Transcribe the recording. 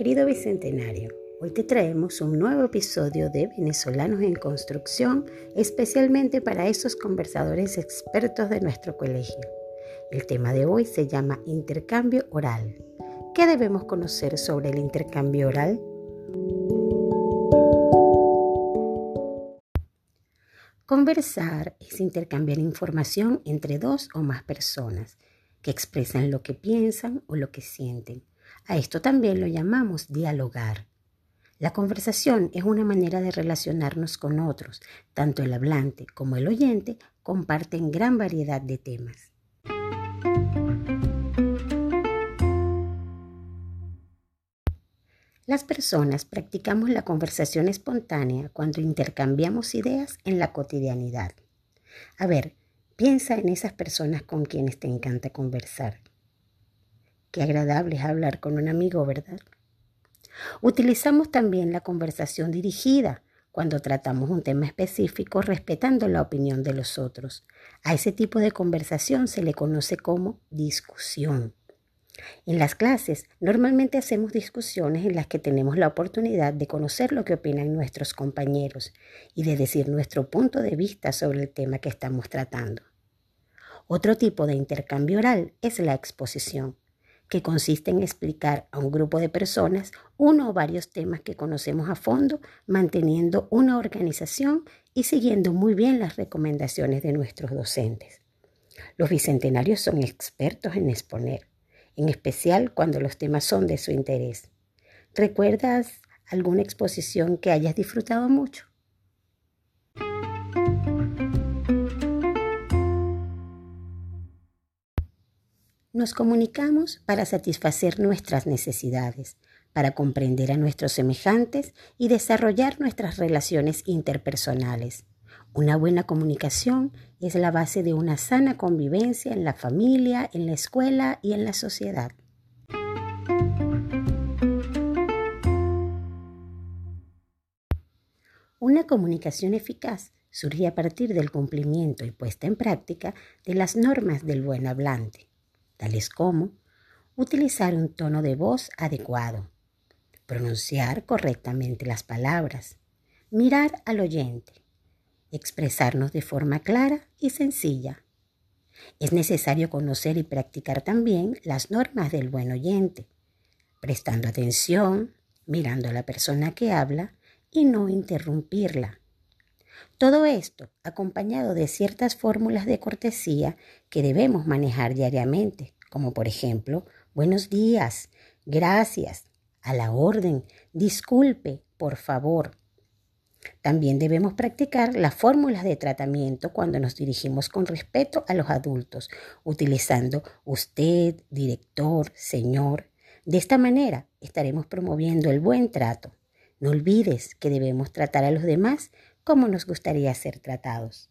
Querido Bicentenario, hoy te traemos un nuevo episodio de Venezolanos en Construcción, especialmente para esos conversadores expertos de nuestro colegio. El tema de hoy se llama intercambio oral. ¿Qué debemos conocer sobre el intercambio oral? Conversar es intercambiar información entre dos o más personas que expresan lo que piensan o lo que sienten a esto también lo llamamos dialogar. La conversación es una manera de relacionarnos con otros. Tanto el hablante como el oyente comparten gran variedad de temas. Las personas practicamos la conversación espontánea cuando intercambiamos ideas en la cotidianidad. A ver, piensa en esas personas con quienes te encanta conversar. Qué agradable es hablar con un amigo, ¿verdad? Utilizamos también la conversación dirigida cuando tratamos un tema específico respetando la opinión de los otros. A ese tipo de conversación se le conoce como discusión. En las clases normalmente hacemos discusiones en las que tenemos la oportunidad de conocer lo que opinan nuestros compañeros y de decir nuestro punto de vista sobre el tema que estamos tratando. Otro tipo de intercambio oral es la exposición que consiste en explicar a un grupo de personas uno o varios temas que conocemos a fondo, manteniendo una organización y siguiendo muy bien las recomendaciones de nuestros docentes. Los bicentenarios son expertos en exponer, en especial cuando los temas son de su interés. ¿Recuerdas alguna exposición que hayas disfrutado mucho? Nos comunicamos para satisfacer nuestras necesidades, para comprender a nuestros semejantes y desarrollar nuestras relaciones interpersonales. Una buena comunicación es la base de una sana convivencia en la familia, en la escuela y en la sociedad. Una comunicación eficaz surge a partir del cumplimiento y puesta en práctica de las normas del buen hablante tales como utilizar un tono de voz adecuado, pronunciar correctamente las palabras, mirar al oyente, expresarnos de forma clara y sencilla. Es necesario conocer y practicar también las normas del buen oyente, prestando atención, mirando a la persona que habla y no interrumpirla. Todo esto acompañado de ciertas fórmulas de cortesía que debemos manejar diariamente, como por ejemplo, buenos días, gracias, a la orden, disculpe, por favor. También debemos practicar las fórmulas de tratamiento cuando nos dirigimos con respeto a los adultos, utilizando usted, director, señor. De esta manera estaremos promoviendo el buen trato. No olvides que debemos tratar a los demás como nos gustaría ser tratados.